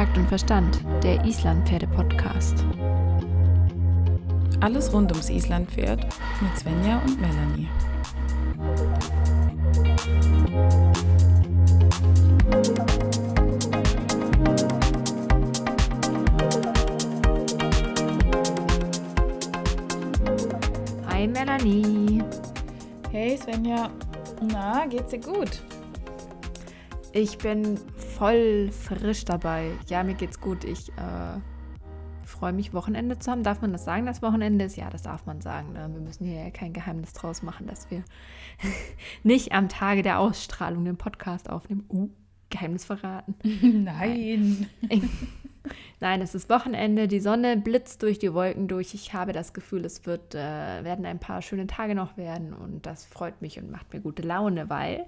Takt und Verstand, der Islandpferde-Podcast. Alles rund ums Islandpferd mit Svenja und Melanie. Hi Melanie. Hey Svenja, na, geht's dir gut? Ich bin voll frisch dabei. Ja, mir geht's gut. Ich äh, freue mich, Wochenende zu haben. Darf man das sagen, dass Wochenende ist? Ja, das darf man sagen. Ne? Wir müssen hier ja kein Geheimnis draus machen, dass wir nicht am Tage der Ausstrahlung den Podcast aufnehmen. Uh, Geheimnis verraten. Nein. Nein, es ist Wochenende, die Sonne blitzt durch die Wolken durch. Ich habe das Gefühl, es wird, äh, werden ein paar schöne Tage noch werden und das freut mich und macht mir gute Laune, weil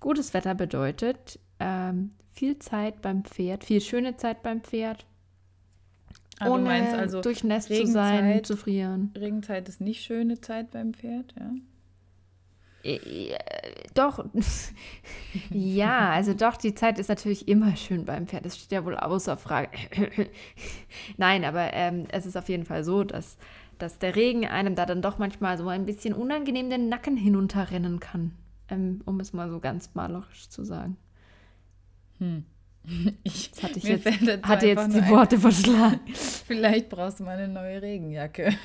gutes Wetter bedeutet ähm, viel Zeit beim Pferd, viel schöne Zeit beim Pferd. Ah, du ohne meinst also durchnässt zu sein, zu frieren. Regenzeit ist nicht schöne Zeit beim Pferd, ja? Äh, Doch, ja, also doch, die Zeit ist natürlich immer schön beim Pferd. Das steht ja wohl außer Frage. Nein, aber ähm, es ist auf jeden Fall so, dass, dass der Regen einem da dann doch manchmal so ein bisschen unangenehm den Nacken hinunterrennen kann. Ähm, um es mal so ganz malerisch zu sagen. Ich, Das hatte ich jetzt, dazu hatte jetzt die Worte verschlagen. Vielleicht brauchst du mal eine neue Regenjacke.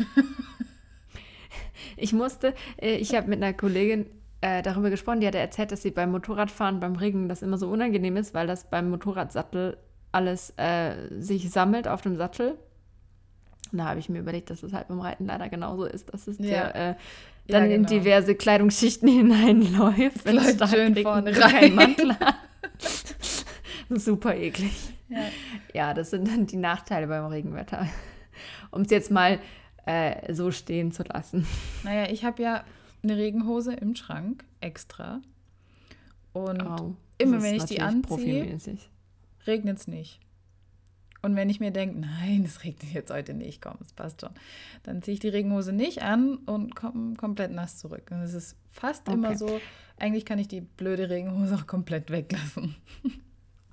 Ich musste, äh, ich habe mit einer Kollegin äh, darüber gesprochen, die hatte erzählt, dass sie beim Motorradfahren beim Regen das immer so unangenehm ist, weil das beim Motorradsattel alles äh, sich sammelt auf dem Sattel. Und da habe ich mir überlegt, dass das halt beim Reiten leider genauso ist, dass es Ja. dir äh, dann Ja, in genau. diverse Kleidungsschichten hineinläuft. wenn es läuft schön vorne rein. Mantel. Super eklig. Ja. Ja, das sind dann die Nachteile beim Regenwetter. Um es jetzt mal äh, so stehen zu lassen. Naja, ich habe ja eine Regenhose im Schrank extra. Und Oh, immer wenn ich die anziehe, regnet es nicht. Und wenn ich mir denke, nein, es regnet jetzt heute nicht, komm, es passt schon, dann ziehe ich die Regenhose nicht an und komme komplett nass zurück. Und es ist fast immer Okay. so, eigentlich kann ich die blöde Regenhose auch komplett weglassen.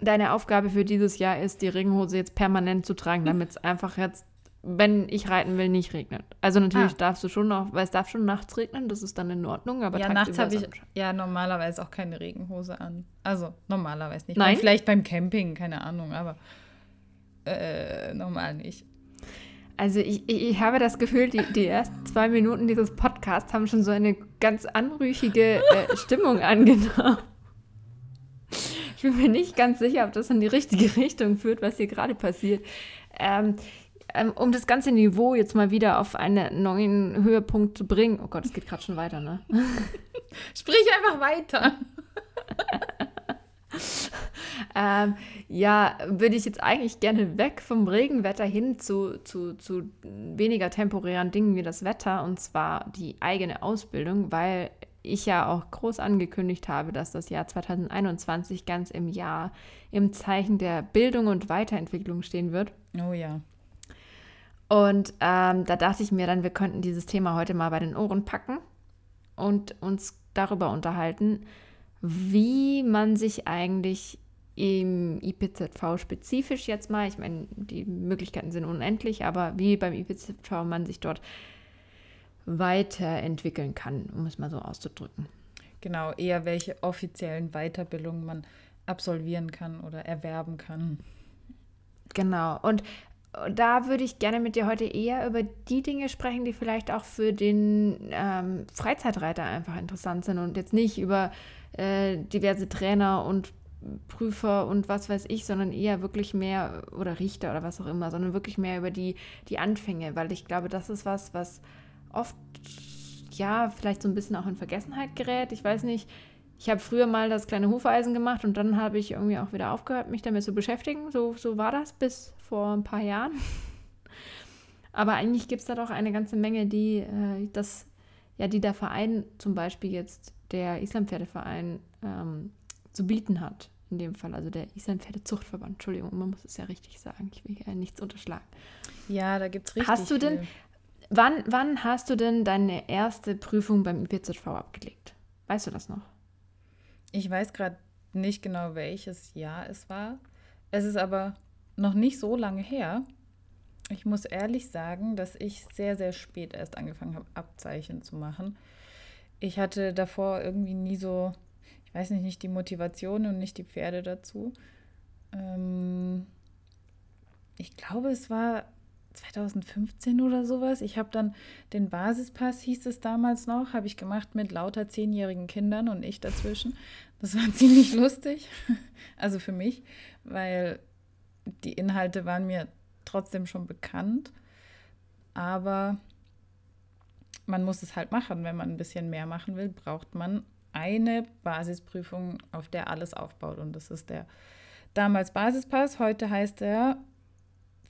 Deine Aufgabe für dieses Jahr ist, die Regenhose jetzt permanent zu tragen, damit es einfach jetzt, wenn ich reiten will, nicht regnet. Also natürlich Ah. darfst du schon noch, weil es darf schon nachts regnen, das ist dann in Ordnung, aber ja, nachts habe ich ja normalerweise auch keine Regenhose an. Also normalerweise nicht. Nein? Vielleicht beim Camping, keine Ahnung, aber äh, normal nicht. Also ich, ich, ich habe das Gefühl, die, die ersten zwei Minuten dieses Podcasts haben schon so eine ganz anrüchige äh, Stimmung angenommen. Ich bin mir nicht ganz sicher, ob das in die richtige Richtung führt, was hier gerade passiert. Ähm, ähm, um das ganze Niveau jetzt mal wieder auf einen neuen Höhepunkt zu bringen. Oh Gott, es geht gerade schon weiter, ne? Sprich einfach weiter. Ähm, ja, würde ich jetzt eigentlich gerne weg vom Regenwetter hin zu, zu, zu weniger temporären Dingen wie das Wetter und zwar die eigene Ausbildung, weil ich ja auch groß angekündigt habe, dass das Jahr 2021 ganz im Jahr im Zeichen der Bildung und Weiterentwicklung stehen wird. Oh ja. Und ähm, da dachte ich mir dann, wir könnten dieses Thema heute mal bei den Ohren packen und uns darüber unterhalten, wie man sich eigentlich im IPZV spezifisch jetzt mal, ich meine, die Möglichkeiten sind unendlich, aber wie beim IPZV man sich dort weiterentwickeln kann, um es mal so auszudrücken. Genau, eher welche offiziellen Weiterbildungen man absolvieren kann oder erwerben kann. Genau. Und da würde ich gerne mit dir heute eher über die Dinge sprechen, die vielleicht auch für den ähm, Freizeitreiter einfach interessant sind und jetzt nicht über äh, diverse Trainer und Prüfer und was weiß ich, sondern eher wirklich mehr oder Richter oder was auch immer, sondern wirklich mehr über die, die Anfänge, weil ich glaube, das ist was, was oft ja vielleicht so ein bisschen auch in Vergessenheit gerät. Ich weiß nicht, ich habe früher mal das kleine Hufeisen gemacht und dann habe ich irgendwie auch wieder aufgehört, mich damit zu beschäftigen. So, so war das bis vor ein paar Jahren. Aber eigentlich gibt es da doch eine ganze Menge, die äh, das, ja, die der Verein zum Beispiel jetzt, der Islampferdeverein, ähm, zu bieten hat. In dem Fall, also der Islampferdezuchtverband. Entschuldigung, man muss es ja richtig sagen. Ich will hier nichts unterschlagen. Ja, da gibt es richtig Hast du denn- viel. Wann, wann hast du denn deine erste Prüfung beim IPZV abgelegt? Weißt du das noch? Ich weiß gerade nicht genau, welches Jahr es war. Es ist aber noch nicht so lange her. Ich muss ehrlich sagen, dass ich sehr, sehr spät erst angefangen habe, Abzeichen zu machen. Ich hatte davor irgendwie nie so, ich weiß nicht, nicht die Motivation und nicht die Pferde dazu. Ähm, ich glaube, es war 2015 oder sowas. Ich habe dann den Basispass, hieß es damals noch, habe ich gemacht mit lauter zehnjährigen Kindern und ich dazwischen. Das war ziemlich lustig, also für mich, weil die Inhalte waren mir trotzdem schon bekannt. Aber man muss es halt machen. Wenn man ein bisschen mehr machen will, braucht man eine Basisprüfung, auf der alles aufbaut. Und das ist der damals Basispass. Heute heißt er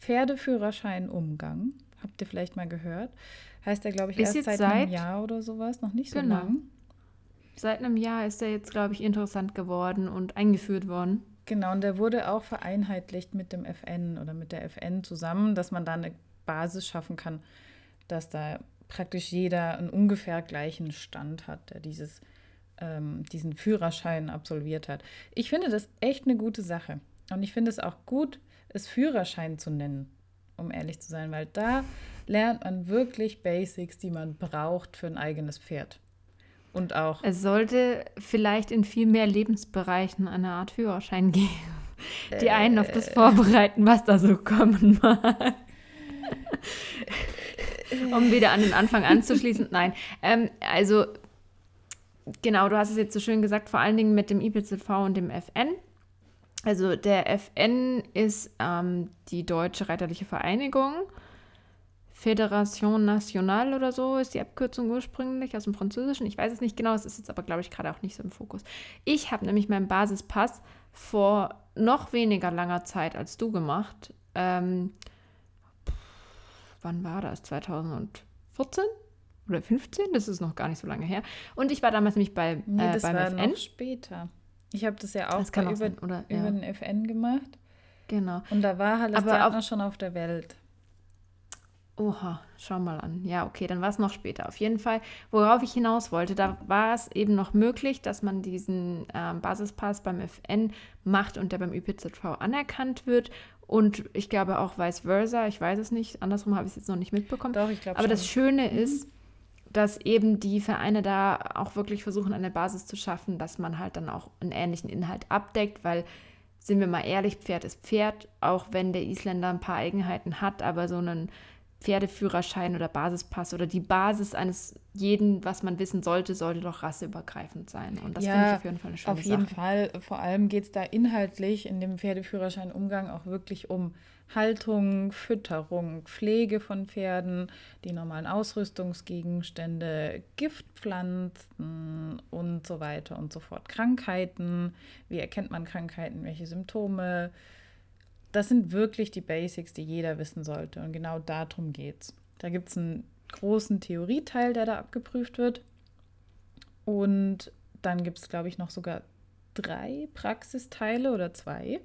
Pferdeführerschein Umgang. Habt ihr vielleicht mal gehört? Heißt er, glaube ich, ist erst seit, seit, einem Jahr oder sowas, noch nicht so genau. lang. Seit einem Jahr ist er jetzt, glaube ich, interessant geworden und eingeführt worden. Genau, und der wurde auch vereinheitlicht mit dem FN oder mit der FN zusammen, dass man da eine Basis schaffen kann, dass da praktisch jeder einen ungefähr gleichen Stand hat, der dieses, ähm, diesen Führerschein absolviert hat. Ich finde das echt eine gute Sache. Und ich finde es auch gut, es Führerschein zu nennen, um ehrlich zu sein, weil da lernt man wirklich Basics, die man braucht für ein eigenes Pferd. Und auch. Es sollte vielleicht in viel mehr Lebensbereichen eine Art Führerschein geben, die einen auf das äh. vorbereiten, was da so kommen mag. um wieder an den Anfang anzuschließen. Nein, ähm, also genau, du hast es jetzt so schön gesagt, vor allen Dingen mit dem IPZV und dem FN. Also der FN ist ähm, die Deutsche Reiterliche Vereinigung. Fédération Nationale oder so ist die Abkürzung ursprünglich aus dem Französischen. Ich weiß es nicht genau, es ist jetzt aber, glaube ich, gerade auch nicht so im Fokus. Ich habe nämlich meinen Basispass vor noch weniger langer Zeit als du gemacht. Ähm, wann war das? 2014 oder 15? Das ist noch gar nicht so lange her. Und ich war damals nämlich bei, nee, das beim war FN. Noch später. Ich habe das ja auch, das bei, auch über, sein, oder, über ja. den FN gemacht. Genau. Und da war Halles Gärtner schon auf der Welt. Oha, schau mal an. Ja, okay, dann war es noch später. Auf jeden Fall, worauf ich hinaus wollte, da war es eben noch möglich, dass man diesen ähm, Basispass beim FN macht und der beim ÜPZV anerkannt wird. Und ich glaube auch vice versa. Ich weiß es nicht. Andersrum habe ich es jetzt noch nicht mitbekommen. Doch, ich glaube Aber schon. das Schöne mhm. ist, dass eben die Vereine da auch wirklich versuchen, eine Basis zu schaffen, dass man halt dann auch einen ähnlichen Inhalt abdeckt, weil sind wir mal ehrlich, Pferd ist Pferd, auch wenn der Isländer ein paar Eigenheiten hat, aber so einen Pferdeführerschein oder Basispass oder die Basis eines jeden, was man wissen sollte, sollte doch rasseübergreifend sein. Und das ja, finde ich auf jeden Fall eine schöne Auf jeden Sache. Fall. Vor allem geht es da inhaltlich in dem Pferdeführerschein-Umgang auch wirklich um Haltung, Fütterung, Pflege von Pferden, die normalen Ausrüstungsgegenstände, Giftpflanzen und so weiter und so fort. Krankheiten, wie erkennt man Krankheiten, welche Symptome, das sind wirklich die Basics, die jeder wissen sollte. Und genau darum geht es. Da gibt es einen großen Theorieteil, der da abgeprüft wird. Und dann gibt es, glaube ich, noch sogar drei Praxisteile oder zwei.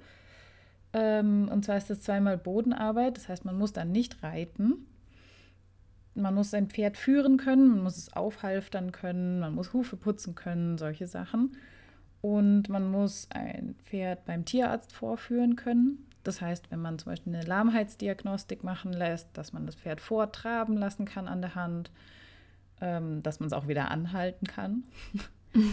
Ähm, und zwar ist das zweimal Bodenarbeit. Das heißt, man muss dann nicht reiten. Man muss sein Pferd führen können, man muss es aufhalftern können, man muss Hufe putzen können, solche Sachen. Und man muss ein Pferd beim Tierarzt vorführen können. Das heißt, wenn man zum Beispiel eine Lahmheitsdiagnostik machen lässt, dass man das Pferd vortraben lassen kann an der Hand, ähm, dass man es auch wieder anhalten kann.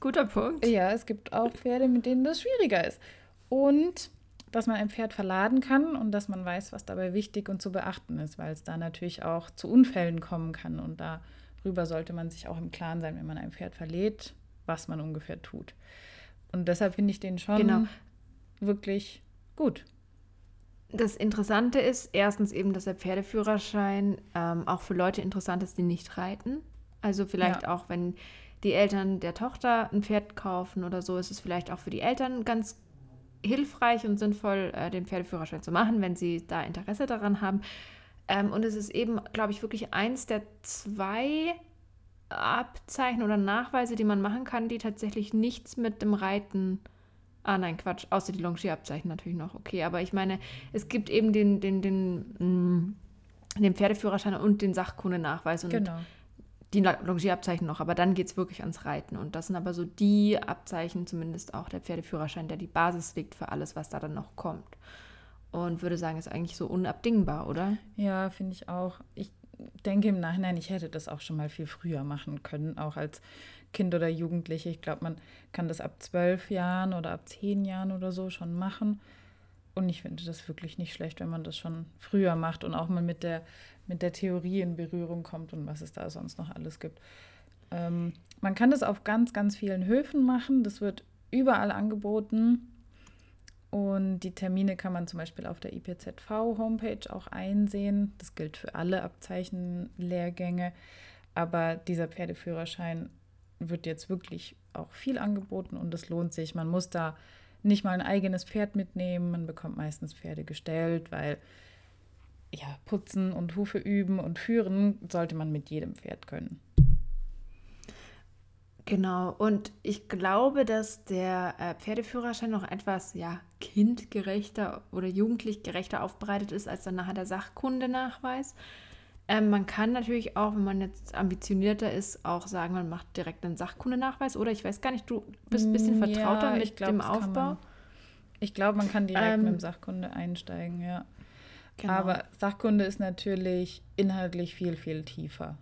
Guter Punkt. Ja, es gibt auch Pferde, mit denen das schwieriger ist. Und dass man ein Pferd verladen kann und dass man weiß, was dabei wichtig und zu beachten ist, weil es da natürlich auch zu Unfällen kommen kann. Und darüber sollte man sich auch im Klaren sein, wenn man ein Pferd verlädt, was man ungefähr tut. Und deshalb finde ich den schon genau wirklich gut. Das Interessante ist erstens eben, dass der Pferdeführerschein ähm, auch für Leute interessant ist, die nicht reiten. Also vielleicht ja. auch, wenn die Eltern der Tochter ein Pferd kaufen oder so, ist es vielleicht auch für die Eltern ganz hilfreich und sinnvoll, äh, den Pferdeführerschein zu machen, wenn sie da Interesse daran haben. Ähm, und es ist eben, glaube ich, wirklich eins der zwei Abzeichen oder Nachweise, die man machen kann, die tatsächlich nichts mit dem Reiten Ah, nein, Quatsch. Außer die Longierabzeichen natürlich noch. Okay, aber ich meine, es gibt eben den, den, den, mm, den Pferdeführerschein und den Sachkundenachweis. Und genau. Die Longierabzeichen noch, aber dann geht es wirklich ans Reiten. Und das sind aber so die Abzeichen, zumindest auch der Pferdeführerschein, der die Basis legt für alles, was da dann noch kommt. Und würde sagen, ist eigentlich so unabdingbar, oder? Ja, finde ich auch. Ich denke im Nachhinein, ich hätte das auch schon mal viel früher machen können, auch als Kind oder Jugendliche. Ich glaube, man kann das ab zwölf Jahren oder ab zehn Jahren oder so schon machen. Und ich finde das wirklich nicht schlecht, wenn man das schon früher macht und auch mal mit der, mit der Theorie in Berührung kommt und was es da sonst noch alles gibt. Ähm, man kann das auf ganz, ganz vielen Höfen machen. Das wird überall angeboten. Und die Termine kann man zum Beispiel auf der IPZV-Homepage auch einsehen. Das gilt für alle Abzeichenlehrgänge. Aber dieser Pferdeführerschein wird jetzt wirklich auch viel angeboten und es lohnt sich. Man muss da nicht mal ein eigenes Pferd mitnehmen. Man bekommt meistens Pferde gestellt, weil ja, putzen und Hufe üben und führen sollte man mit jedem Pferd können. Genau, und ich glaube, dass der äh, Pferdeführerschein noch etwas ja, kindgerechter oder jugendlich gerechter aufbereitet ist als dann nachher der Sachkundenachweis. Ähm, man kann natürlich auch, wenn man jetzt ambitionierter ist, auch sagen, man macht direkt einen Sachkundenachweis. Oder ich weiß gar nicht, du bist ein bisschen vertrauter ja, mit glaub, dem Aufbau. Ich glaube, man kann direkt ähm, mit dem Sachkunde einsteigen, ja. Genau. Aber Sachkunde ist natürlich inhaltlich viel, viel tiefer.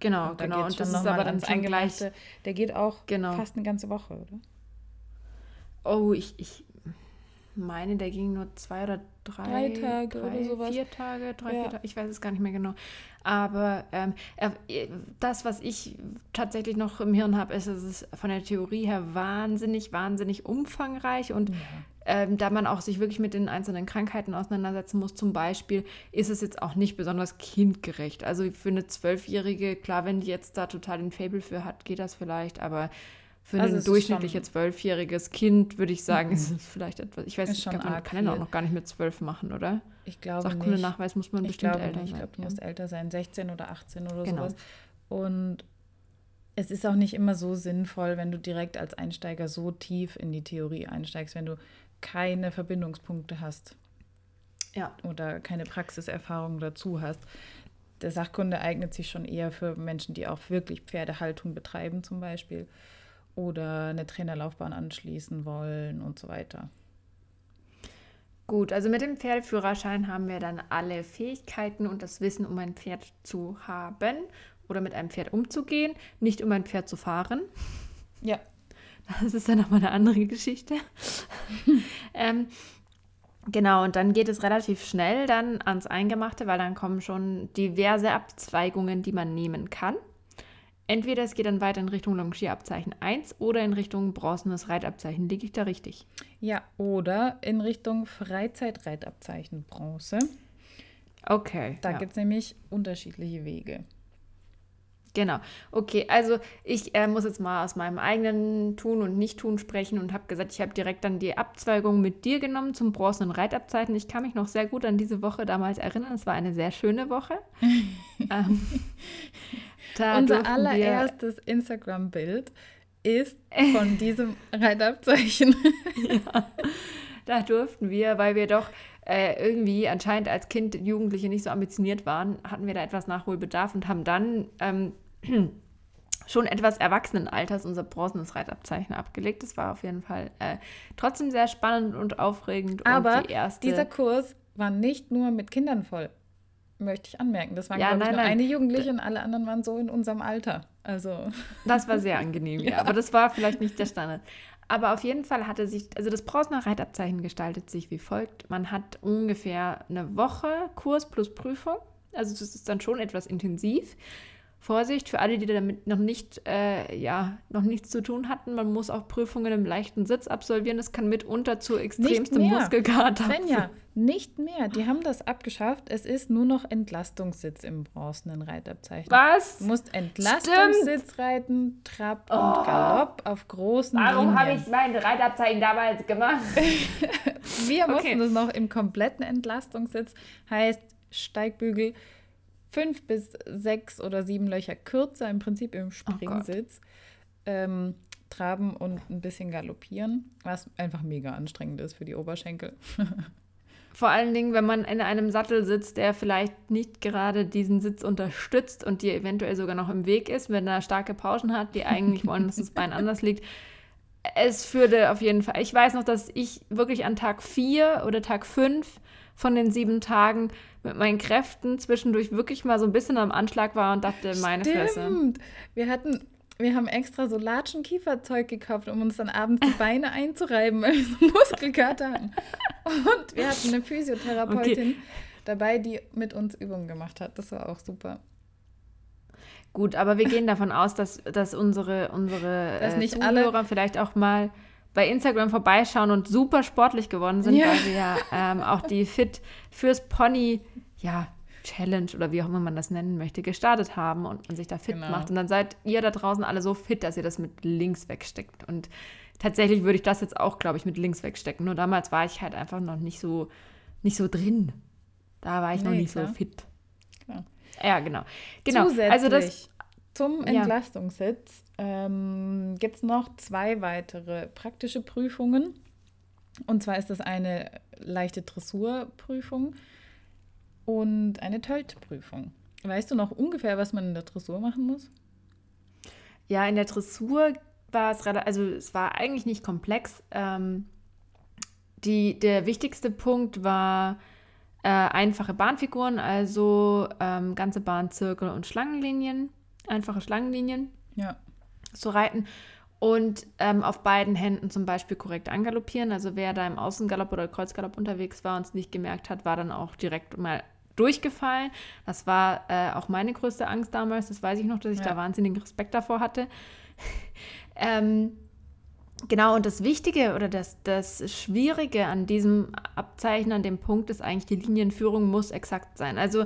Genau, und genau. Und das ist aber dann schon gleich. Der geht auch genau. fast eine ganze Woche, oder? Oh, ich, ich meine, der ging nur zwei oder drei, drei Tage drei, oder sowas. Vier Tage, drei, ja. vier Tage, ich weiß es gar nicht mehr genau. Aber ähm, das, was ich tatsächlich noch im Hirn habe, ist, dass es von der Theorie her wahnsinnig, wahnsinnig umfangreich und ja. Ähm, da man auch sich wirklich mit den einzelnen Krankheiten auseinandersetzen muss, zum Beispiel, ist es jetzt auch nicht besonders kindgerecht. Also für eine Zwölfjährige, klar, wenn die jetzt da total den Fable für hat, geht das vielleicht, aber für also ein durchschnittliches zwölfjähriges Kind würde ich sagen, mhm. ist es vielleicht etwas. Ich weiß nicht, ich glaube, man kann ja auch noch gar nicht mit zwölf machen, oder? Ich glaube Sachkundenachweis muss man ich bestimmt älter nicht. sein. Ich glaube, du musst älter sein, 16 oder 18 oder genau. sowas. Und es ist auch nicht immer so sinnvoll, wenn du direkt als Einsteiger so tief in die Theorie einsteigst, wenn du keine Verbindungspunkte hast. Ja. Oder keine Praxiserfahrung dazu hast. Der Sachkunde eignet sich schon eher für Menschen, die auch wirklich Pferdehaltung betreiben, zum Beispiel oder eine Trainerlaufbahn anschließen wollen und so weiter. Gut, also mit dem Pferdeführerschein haben wir dann alle Fähigkeiten und das Wissen, um ein Pferd zu haben oder mit einem Pferd umzugehen, nicht um ein Pferd zu fahren. Ja. Das ist dann nochmal eine andere Geschichte. ähm, genau, und dann geht es relativ schnell dann ans Eingemachte, weil dann kommen schon diverse Abzweigungen, die man nehmen kann. Entweder es geht dann weiter in Richtung Longierabzeichen 1 oder in Richtung bronzenes Reitabzeichen. Liege ich da richtig? Ja, oder in Richtung Freizeitreitabzeichen Bronze. Okay. Da ja. gibt es nämlich unterschiedliche Wege. Genau. Okay, also ich äh, muss jetzt mal aus meinem eigenen Tun und Nicht-Tun sprechen und habe gesagt, ich habe direkt dann die Abzweigung mit dir genommen zum bronzenen Reitabzeichen. Ich kann mich noch sehr gut an diese Woche damals erinnern. Es war eine sehr schöne Woche. ähm, Unser allererstes Instagram-Bild ist von diesem Reitabzeichen. ja, da durften wir, weil wir doch äh, irgendwie anscheinend als Kind, Jugendliche nicht so ambitioniert waren, hatten wir da etwas Nachholbedarf und haben dann ähm, schon etwas Erwachsenenalters unser bronzenes Reitabzeichen abgelegt. Das war auf jeden Fall äh, trotzdem sehr spannend und aufregend. Aber und die erste dieser Kurs war nicht nur mit Kindern voll möchte ich anmerken. Das waren, ja, glaube ich, nur nein. eine Jugendliche und alle anderen waren so in unserem Alter. Also. Das war sehr angenehm, ja. ja. Aber das war vielleicht nicht der Standard. Aber auf jeden Fall hatte sich, also das Brausner Reitabzeichen gestaltet sich wie folgt. Man hat ungefähr eine Woche Kurs plus Prüfung. Also das ist dann schon etwas intensiv. Vorsicht für alle, die damit noch nicht, äh, ja, noch nichts zu tun hatten. Man muss auch Prüfungen im leichten Sitz absolvieren. Das kann mitunter zu extremstem Muskelkater Svenja, nicht mehr. Die haben das abgeschafft. Es ist nur noch Entlastungssitz im bronzenen Reitabzeichen. Was? Du musst Entlastungssitz Stimmt. reiten, Trab oh. und Galopp auf großen Warum habe ich mein Reitabzeichen damals gemacht? Wir mussten okay. das noch im kompletten Entlastungssitz. Heißt Steigbügel fünf bis sechs oder sieben Löcher kürzer, im Prinzip im oh Springsitz. Oh ähm, traben und ein bisschen galoppieren, was einfach mega anstrengend ist für die Oberschenkel. Vor allen Dingen, wenn man in einem Sattel sitzt, der vielleicht nicht gerade diesen Sitz unterstützt und dir eventuell sogar noch im Weg ist, wenn er starke Pauschen hat, die eigentlich wollen, dass das Bein anders liegt. Es würde auf jeden Fall. Ich weiß noch, dass ich wirklich an Tag 4 oder Tag 5 von den sieben Tagen mit meinen Kräften zwischendurch wirklich mal so ein bisschen am Anschlag war und dachte, meine Stimmt. Fresse. Wir hatten, wir haben extra so Latschen-Kieferzeug gekauft, um uns dann abends die Beine einzureiben, weil wir so Muskelkater hatten. Und wir hatten eine Physiotherapeutin okay. dabei, die mit uns Übungen gemacht hat. Das war auch super. Gut, aber wir gehen davon aus, dass, dass unsere, unsere dass äh, Zuhörer alle vielleicht auch mal bei Instagram vorbeischauen und super sportlich geworden sind, ja. weil wir ja ähm, auch die Fit fürs Pony, ja, Challenge oder wie auch immer man das nennen möchte, gestartet haben und man sich da fit genau. macht. Und dann seid ihr da draußen alle so fit, dass ihr das mit links wegsteckt. Und tatsächlich würde ich das jetzt auch, glaube ich, mit links wegstecken. Nur damals war ich halt einfach noch nicht so, nicht so drin. Da war ich nee, noch nicht klar. so fit. Klar. Ja, genau. genau. Zusätzlich also das, zum Entlastungssitz. Ähm, gibt es noch zwei weitere praktische Prüfungen. Und zwar ist das eine leichte Dressurprüfung und eine Töltprüfung. Weißt du noch ungefähr, was man in der Dressur machen muss? Ja, in der Dressur war es also es war eigentlich nicht komplex. Ähm, die, der wichtigste Punkt war äh, einfache Bahnfiguren, also ähm, ganze Bahn, Zirkel und Schlangenlinien, einfache Schlangenlinien ja. Zu reiten und ähm, auf beiden Händen zum Beispiel korrekt angaloppieren. Also wer da im Außengalopp oder Kreuzgalopp unterwegs war und es nicht gemerkt hat, war dann auch direkt mal durchgefallen. Das war äh, auch meine größte Angst damals. Das weiß ich noch, dass ich ja. da wahnsinnigen Respekt davor hatte. ähm, genau, und das Wichtige oder das, das Schwierige an diesem Abzeichen, an dem Punkt ist eigentlich, die Linienführung muss exakt sein. Also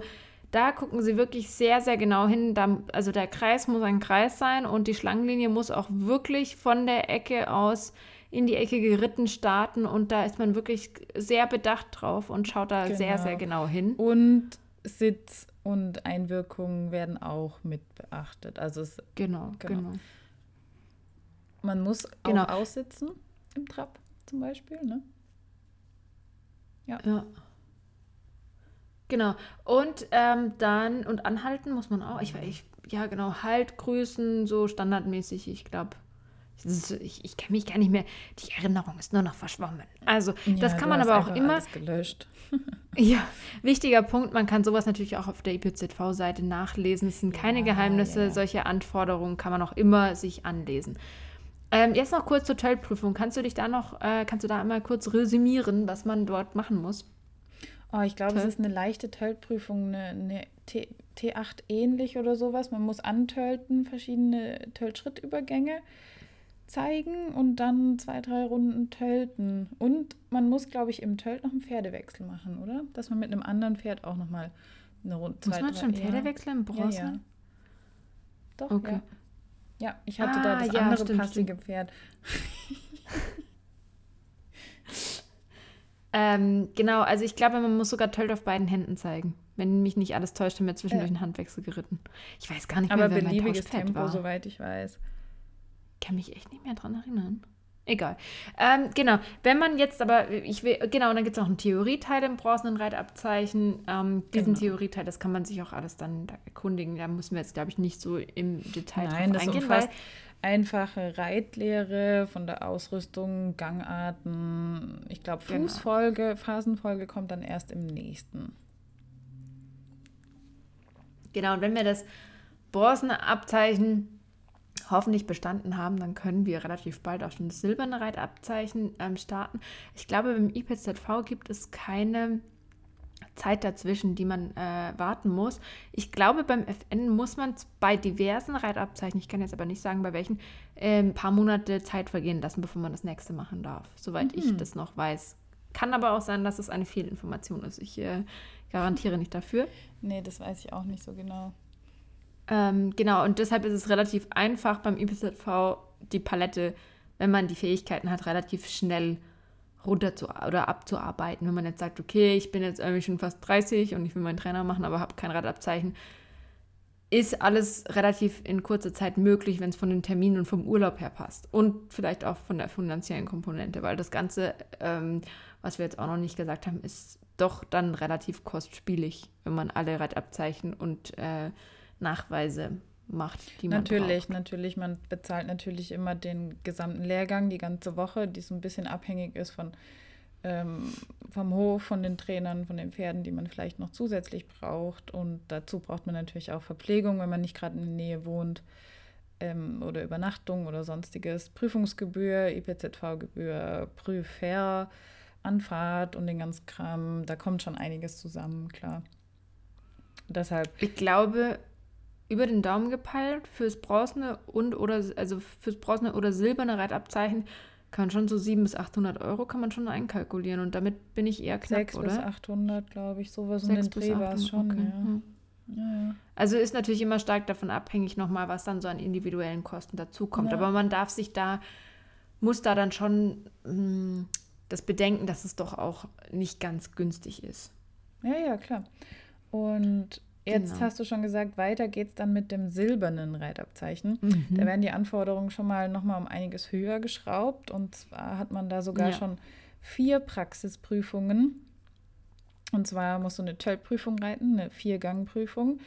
da gucken sie wirklich sehr, sehr genau hin. Da, also der Kreis muss ein Kreis sein und die Schlangenlinie muss auch wirklich von der Ecke aus in die Ecke geritten starten und da ist man wirklich sehr bedacht drauf und schaut da genau. sehr, sehr genau hin. Und Sitz und Einwirkungen werden auch mit beachtet. Also es, genau, genau, genau. Man muss genau. auch aussitzen im Trab zum Beispiel, ne? Ja. ja. Genau. Und ähm, dann, und anhalten muss man auch. Ich, ich, ja, genau, halt, grüßen, so standardmäßig, ich glaube ich, ich kann mich gar nicht mehr, die Erinnerung ist nur noch verschwommen. Also, das ja, kann man aber auch immer. gelöscht. ja, wichtiger Punkt, man kann sowas natürlich auch auf der IPZV-Seite nachlesen. Es sind ja, keine Geheimnisse, ja. solche Anforderungen kann man auch immer sich anlesen. Ähm, jetzt noch kurz zur Töllprüfung. Kannst du dich da noch, äh, kannst du da einmal kurz resümieren, was man dort machen muss? Oh, ich glaube, es ist eine leichte Töllprüfung, eine, eine T, T8 ähnlich oder sowas. Man muss antölten, verschiedene Töllschrittübergänge zeigen und dann zwei, drei Runden tölten. Und man muss, glaube ich, im Tölt noch einen Pferdewechsel machen, oder? Dass man mit einem anderen Pferd auch nochmal eine Runde. Muss man schon Pferdewechsel im Bronze? Ja, ja. Doch, okay. ja. Ja, ich hatte ah, da das andere stimmt, passige stimmt. Pferd. ähm, genau, also ich glaube, man muss sogar Tölt auf beiden Händen zeigen. Wenn mich nicht alles täuscht, haben wir zwischendurch äh. einen Handwechsel geritten. Ich weiß gar nicht mehr, Aber wer beliebiges mein Tempo, war. soweit ich weiß kann mich echt nicht mehr dran erinnern. Egal. Ähm, genau. Wenn man jetzt aber, ich will, genau, und dann gibt es noch einen Theorieteil im bronzenen Reitabzeichen. Ähm, diesen genau. Theorieteil, das kann man sich auch alles dann da erkundigen. Da müssen wir jetzt, glaube ich, nicht so im Detail Nein, drauf eingehen. Weil einfache Reitlehre von der Ausrüstung, Gangarten, ich glaube genau. Fußfolge, genau. Phasenfolge kommt dann erst im nächsten. Genau, und wenn wir das bronzene Abzeichen hoffentlich bestanden haben, dann können wir relativ bald auch schon das silberne Reitabzeichen ähm, starten. Ich glaube, beim IPZV gibt es keine Zeit dazwischen, die man äh, warten muss. Ich glaube, beim FN muss man bei diversen Reitabzeichen, ich kann jetzt aber nicht sagen, bei welchen, äh, ein paar Monate Zeit vergehen lassen, bevor man das nächste machen darf, soweit mhm. ich das noch weiß. Kann aber auch sein, dass es eine Fehlinformation ist. Ich äh, garantiere nicht dafür. Nee, das weiß ich auch nicht so genau. Ähm, genau, und deshalb ist es relativ einfach beim IPZV die Palette, wenn man die Fähigkeiten hat, relativ schnell runter zu, oder abzuarbeiten. Wenn man jetzt sagt, okay, ich bin jetzt irgendwie schon fast 30 und ich will meinen Trainer machen, aber habe kein Radabzeichen, ist alles relativ in kurzer Zeit möglich, wenn es von den Terminen und vom Urlaub her passt. Und vielleicht auch von der finanziellen Komponente, weil das Ganze, ähm, was wir jetzt auch noch nicht gesagt haben, ist doch dann relativ kostspielig, wenn man alle Reitabzeichen und äh, Nachweise macht, die man Natürlich, braucht. natürlich. Man bezahlt natürlich immer den gesamten Lehrgang, die ganze Woche, die so ein bisschen abhängig ist von ähm, vom Hof, von den Trainern, von den Pferden, die man vielleicht noch zusätzlich braucht. Und dazu braucht man natürlich auch Verpflegung, wenn man nicht gerade in der Nähe wohnt ähm, oder Übernachtung oder sonstiges. Prüfungsgebühr, IPZV-Gebühr, Prüfer, Anfahrt und den ganzen Kram. Da kommt schon einiges zusammen, klar. Deshalb. Ich glaube, über den Daumen gepeilt fürs bronzene und oder also fürs bronzene oder silberne Reitabzeichen kann schon so 700 bis 800 Euro kann man schon einkalkulieren und damit bin ich eher knapp, 6 oder? 6 bis 800, glaube ich, sowas um den Dreh war es schon, okay. ja. Hm. Ja, ja. Also ist natürlich immer stark davon abhängig nochmal, was dann so an individuellen Kosten dazukommt. Aber man darf sich da, muss da dann schon mh, hm, das bedenken, dass es doch auch nicht ganz günstig ist. Ja, ja, klar. Und jetzt genau. hast du schon gesagt, weiter geht es dann mit dem silbernen Reitabzeichen. Mhm. Da werden die Anforderungen schon mal nochmal um einiges höher geschraubt. Und zwar hat man da sogar ja. schon vier Praxisprüfungen und zwar musst du eine Tölt-Prüfung reiten, eine Viergang-Prüfung,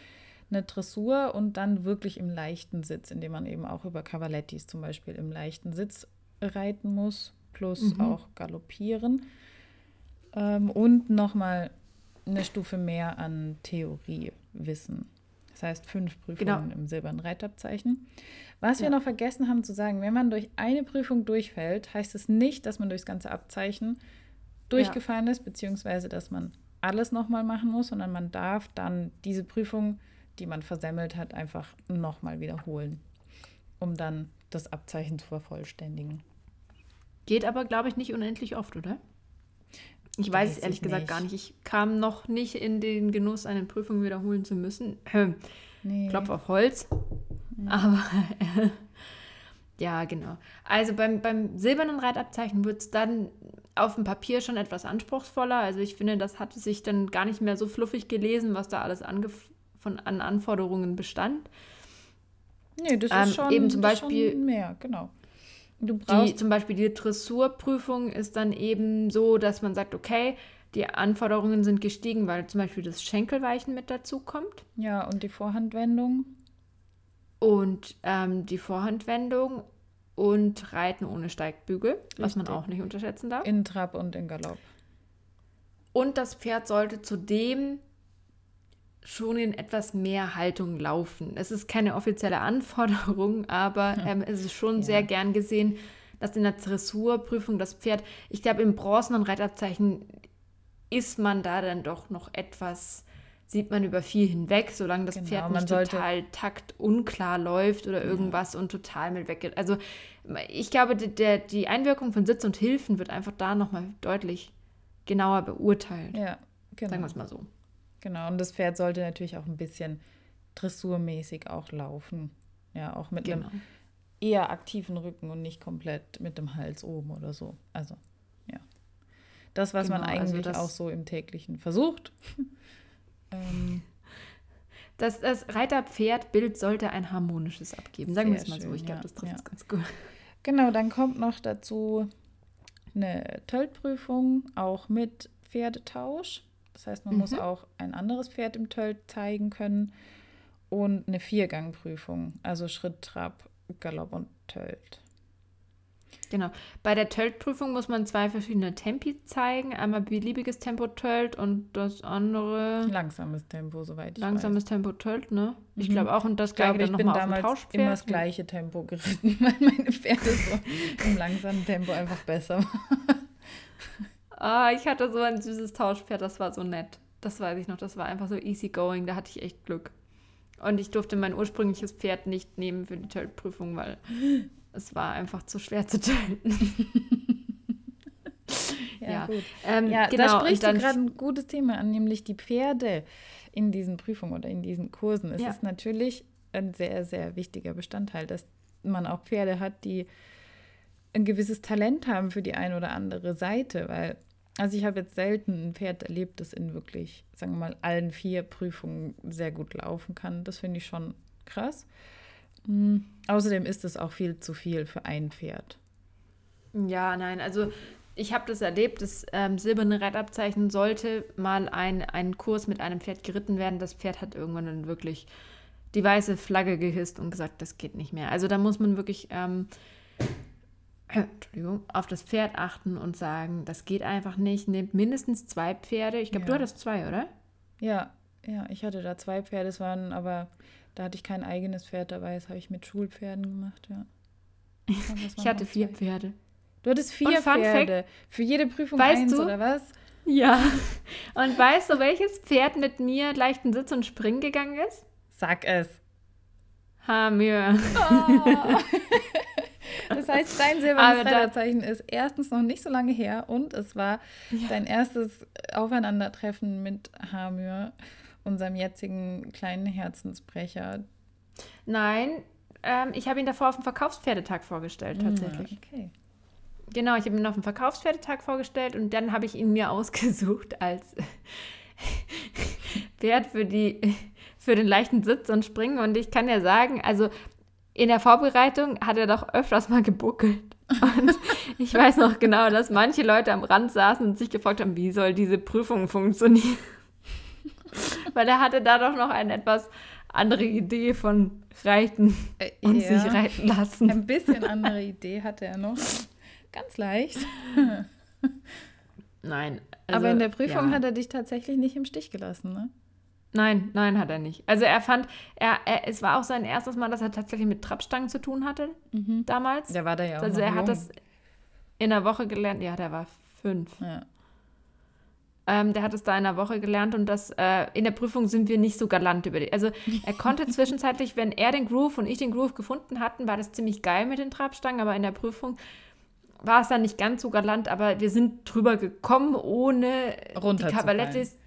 eine Dressur und dann wirklich im leichten Sitz, indem man eben auch über Cavalettis zum Beispiel im leichten Sitz reiten muss, plus mhm. auch galoppieren. Ähm, und nochmal eine Stufe mehr an Theoriewissen. Das heißt fünf Prüfungen genau. im silbernen Reitabzeichen. Was ja. wir noch vergessen haben zu sagen, wenn man durch eine Prüfung durchfällt, heißt es nicht, dass man durchs ganze Abzeichen durchgefallen ja. ist, beziehungsweise dass man alles nochmal machen muss, sondern man darf dann diese Prüfung, die man versemmelt hat, einfach nochmal wiederholen, um dann das Abzeichen zu vervollständigen. Geht aber, glaube ich, nicht unendlich oft, oder? Ich weiß, weiß es ehrlich gesagt nicht. gar nicht. Ich kam noch nicht in den Genuss, eine Prüfung wiederholen zu müssen. Nee. Klopf auf Holz. Mhm. Aber äh, ja, genau. Also beim, beim silbernen Reitabzeichen wird es dann auf dem Papier schon etwas anspruchsvoller. Also ich finde, das hatte sich dann gar nicht mehr so fluffig gelesen, was da alles von, an Anforderungen bestand. Nee, das ähm, ist schon, eben zum Beispiel mehr, genau. Du brauchst die, zum Beispiel die Dressurprüfung ist dann eben so, dass man sagt, okay, die Anforderungen sind gestiegen, weil zum Beispiel das Schenkelweichen mit dazu kommt. Ja, und die Vorhandwendung. Und ähm, die Vorhandwendung und Reiten ohne Steigbügel, Richtig. was man auch nicht unterschätzen darf. In Trab und in Galopp. Und das Pferd sollte zudem schon in etwas mehr Haltung laufen. Es ist keine offizielle Anforderung, aber ähm, es ist schon ja. sehr gern gesehen, dass in der Dressurprüfung das Pferd, ich glaube, im Bronzen- und Reitabzeichen ist man da dann doch noch etwas sieht man über viel hinweg, solange das genau, Pferd nicht total taktunklar läuft oder irgendwas ja. und total mit weggeht. Also ich glaube, der, die Einwirkung von Sitz und Hilfen wird einfach da nochmal deutlich genauer beurteilt. Ja, genau. Sagen wir es mal so. Genau, und das Pferd sollte natürlich auch ein bisschen dressurmäßig auch laufen. Ja, auch mit genau. einem eher aktiven Rücken und nicht komplett mit dem Hals oben oder so. Also, ja. Das, was genau, man also eigentlich also auch so im täglichen versucht. Ähm, das, das Reiter-Pferd-Bild sollte ein harmonisches abgeben. Sagen wir es mal schön, so. Ich glaube, das trifft es ja. ganz gut. Genau, dann kommt noch dazu eine Tölt-Prüfung, auch mit Pferdetausch. Das heißt, man mhm. muss auch ein anderes Pferd im Tölt zeigen können. Und eine Viergangprüfung, also Schritt, Trab, Galopp und Tölt. Genau. Bei der Tölt-Prüfung muss man zwei verschiedene Tempi zeigen. Einmal beliebiges Tempo Tölt und das andere. Langsames Tempo, soweit ich Langsames weiß. Tempo Tölt, ne? Ich mhm. glaube auch. Und das gleiche dann nochmal auf dem Tauschpferd. immer das gleiche Tempo geritten, weil meine Pferde so im langsamen Tempo einfach besser waren. Ah, ich hatte so ein süßes Tauschpferd, das war so nett. Das weiß ich noch. Das war einfach so easy going. Da hatte ich echt Glück. Und ich durfte mein ursprüngliches Pferd nicht nehmen für die Tölt-Prüfung, weil es war einfach zu schwer zu töten. ja, ja, gut. Ähm, ja, genau, da sprichst du gerade ein gutes Thema an, nämlich die Pferde in diesen Prüfungen oder in diesen Kursen. Es ja. ist natürlich ein sehr, sehr wichtiger Bestandteil, dass man auch Pferde hat, die ein gewisses Talent haben für die eine oder andere Seite, weil also ich habe jetzt selten ein Pferd erlebt, das in wirklich, sagen wir mal, allen vier Prüfungen sehr gut laufen kann. Das finde ich schon krass. Mhm. Außerdem ist es auch viel zu viel für ein Pferd. Ja, nein, also ich habe das erlebt, das ähm, silberne Reitabzeichen sollte mal ein, ein Kurs mit einem Pferd geritten werden. Das Pferd hat irgendwann dann wirklich die weiße Flagge gehisst und gesagt, das geht nicht mehr. Also da muss man wirklich ähm, auf das Pferd achten und sagen, das geht einfach nicht. Nehmt mindestens zwei Pferde. Ich glaube, ja. du hattest zwei, oder? Ja, ja, ich hatte da zwei Pferde, es waren aber, da hatte ich kein eigenes Pferd dabei, das habe ich mit Schulpferden gemacht, ja. Ich hatte vier zwei. Pferde. Du hattest vier Pferde. Fact, Für jede Prüfung weißt eins, du? oder was? Ja. Und weißt du, welches Pferd mit mir leichten Sitz und Springen gegangen ist? Sag es. Hamir. Oh. Das heißt, dein silbernes Reiterzeichen ist erstens noch nicht so lange her und es war ja. dein erstes Aufeinandertreffen mit Hamir, unserem jetzigen kleinen Herzensbrecher. Nein, ähm, ich habe ihn davor auf dem Verkaufspferdetag vorgestellt, hm, tatsächlich. Ah, okay. Genau, ich habe ihn auf dem Verkaufspferdetag vorgestellt und dann habe ich ihn mir ausgesucht als Pferd für, die, für den leichten Sitz und Springen. Und ich kann ja sagen, also in der Vorbereitung hat er doch öfters mal gebuckelt. Und ich weiß noch genau, dass manche Leute am Rand saßen und sich gefragt haben, wie soll diese Prüfung funktionieren? Weil er hatte da doch noch eine etwas andere Idee von Reiten äh, und ja, sich reiten lassen. Ein bisschen andere Idee hatte er noch. Ganz leicht. Nein. Also, Aber in der Prüfung ja. hat er dich tatsächlich nicht im Stich gelassen, ne? Nein, nein, hat er nicht. Also er fand, er, er, es war auch sein erstes Mal, dass er tatsächlich mit Trappstangen zu tun hatte mhm. damals. Der war da ja auch. Also er jung. hat das in der Woche gelernt. Ja, der war fünf. Ja. Ähm, der hat es da in der Woche gelernt und das äh, in der Prüfung sind wir nicht so galant über die. Also er konnte zwischenzeitlich, wenn er den Groove und ich den Groove gefunden hatten, war das ziemlich geil mit den Trappstangen, aber in der Prüfung war es dann nicht ganz so galant, aber wir sind drüber gekommen, ohne die Cavalettis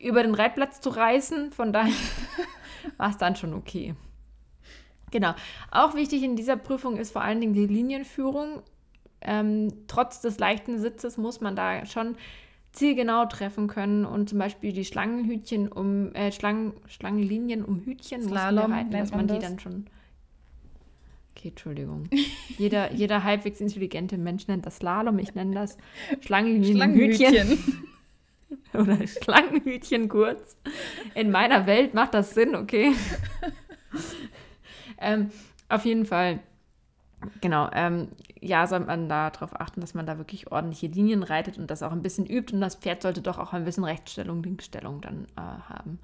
über den Reitplatz zu reißen. Von daher war es dann schon okay. Genau. Auch wichtig in dieser Prüfung ist vor allen Dingen die Linienführung. Ähm, trotz des leichten Sitzes muss man da schon zielgenau treffen können und zum Beispiel die Schlangenhütchen um äh, Schlangen, Schlangenlinien um Hütchen Slalom, muss man dass man die dann schon. Okay, Entschuldigung. jeder, jeder halbwegs intelligente Mensch nennt das Slalom, ich nenne das Schlangenlinien Schlangenhütchen. Hütchen. Oder Schlangenhütchen kurz. In meiner Welt macht das Sinn, okay? ähm, auf jeden Fall, genau, ähm, ja, soll man darauf achten, dass man da wirklich ordentliche Linien reitet und das auch ein bisschen übt. Und das Pferd sollte doch auch ein bisschen Rechtsstellung, Linksstellung dann äh, haben.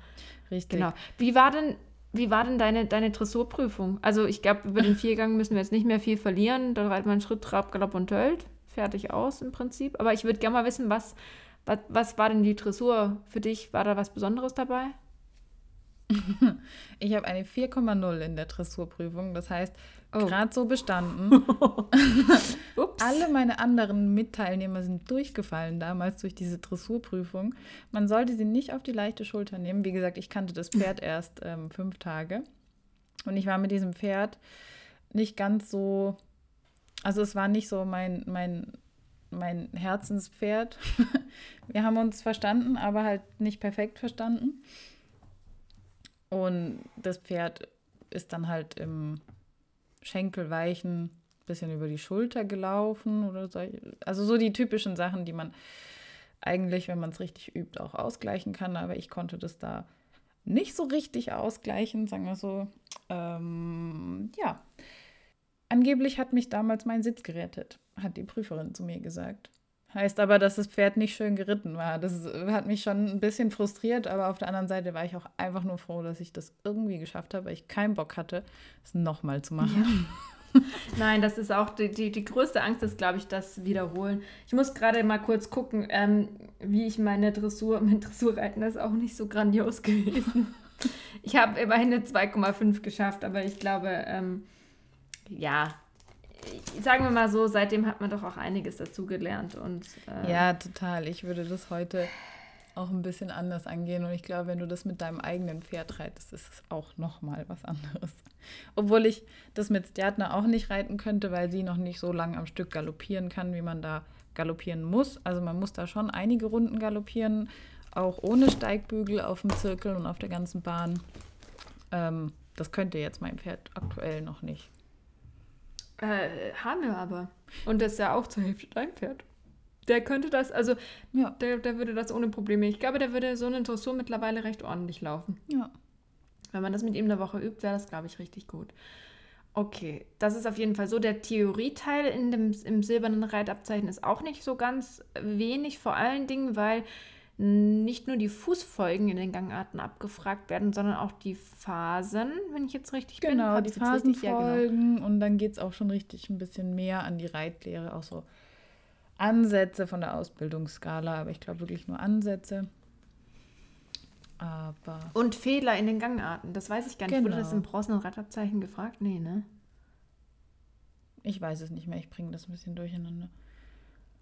Richtig. Genau. Wie war denn, wie war denn deine, deine Dressurprüfung? Also ich glaube, über den Viergang müssen wir jetzt nicht mehr viel verlieren. Da reitet man Schritt, Trab, Galopp und Tölt. Fertig aus im Prinzip. Aber ich würde gerne mal wissen, was was, was war denn die Dressur für dich? War da was Besonderes dabei? Ich habe eine 4,0 in der Dressurprüfung. Das heißt, oh. gerade so bestanden. Alle meine anderen Mitteilnehmer sind durchgefallen damals durch diese Dressurprüfung. Man sollte sie nicht auf die leichte Schulter nehmen. Wie gesagt, ich kannte das Pferd erst ähm, fünf Tage. Und ich war mit diesem Pferd nicht ganz so. Also es war nicht so mein, mein mein Herzenspferd. Wir haben uns verstanden, aber halt nicht perfekt verstanden. Und das Pferd ist dann halt im Schenkelweichen bisschen über die Schulter gelaufen oder so. Also so die typischen Sachen, die man eigentlich, wenn man es richtig übt, auch ausgleichen kann. Aber ich konnte das da nicht so richtig ausgleichen, sagen wir so. Ähm, ja. Angeblich hat mich damals mein Sitz gerettet hat die Prüferin zu mir gesagt. Heißt aber, dass das Pferd nicht schön geritten war. Das hat mich schon ein bisschen frustriert, aber auf der anderen Seite war ich auch einfach nur froh, dass ich das irgendwie geschafft habe, weil ich keinen Bock hatte, es nochmal zu machen. Ja. Nein, das ist auch die, die, die größte Angst, ist, glaube ich, das Wiederholen. Ich muss gerade mal kurz gucken, ähm, wie ich meine Dressur, mein Dressurreiten ist auch nicht so grandios gewesen. ich habe immerhin eine 2,5 geschafft, aber ich glaube, ähm, ja, sagen wir mal so, seitdem hat man doch auch einiges dazugelernt. Und, äh ja, total. Ich würde das heute auch ein bisschen anders angehen. Und ich glaube, wenn du das mit deinem eigenen Pferd reitest, ist es auch nochmal was anderes. Obwohl ich das mit Stjatner auch nicht reiten könnte, weil sie noch nicht so lange am Stück galoppieren kann, wie man da galoppieren muss. Also man muss da schon einige Runden galoppieren, auch ohne Steigbügel auf dem Zirkel und auf der ganzen Bahn. Ähm, das könnte jetzt mein Pferd aktuell noch nicht. Äh, haben wir aber. Und das ist ja auch zur Hälfte dein Pferd. der könnte das, also ja. der, der würde das ohne Probleme. Ich glaube, der würde so eine Dressur mittlerweile recht ordentlich laufen. Ja. Wenn man das mit ihm eine Woche übt, wäre das, glaube ich, richtig gut. Okay, das ist auf jeden Fall so. Der Theorieteil in dem, im silbernen Reitabzeichen ist auch nicht so ganz wenig, vor allen Dingen, weil nicht nur die Fußfolgen in den Gangarten abgefragt werden, sondern auch die Phasen, wenn ich jetzt richtig genau, bin. Genau, die Phasenfolgen ja, genau. und dann geht es auch schon richtig ein bisschen mehr an die Reitlehre, auch so Ansätze von der Ausbildungsskala, aber ich glaube wirklich nur Ansätze. Aber und Fehler in den Gangarten, das weiß ich gar nicht. Genau. Wurde das im bronzenen Radabzeichen gefragt? Nee, ne? Ich weiß es nicht mehr, ich bringe das ein bisschen durcheinander.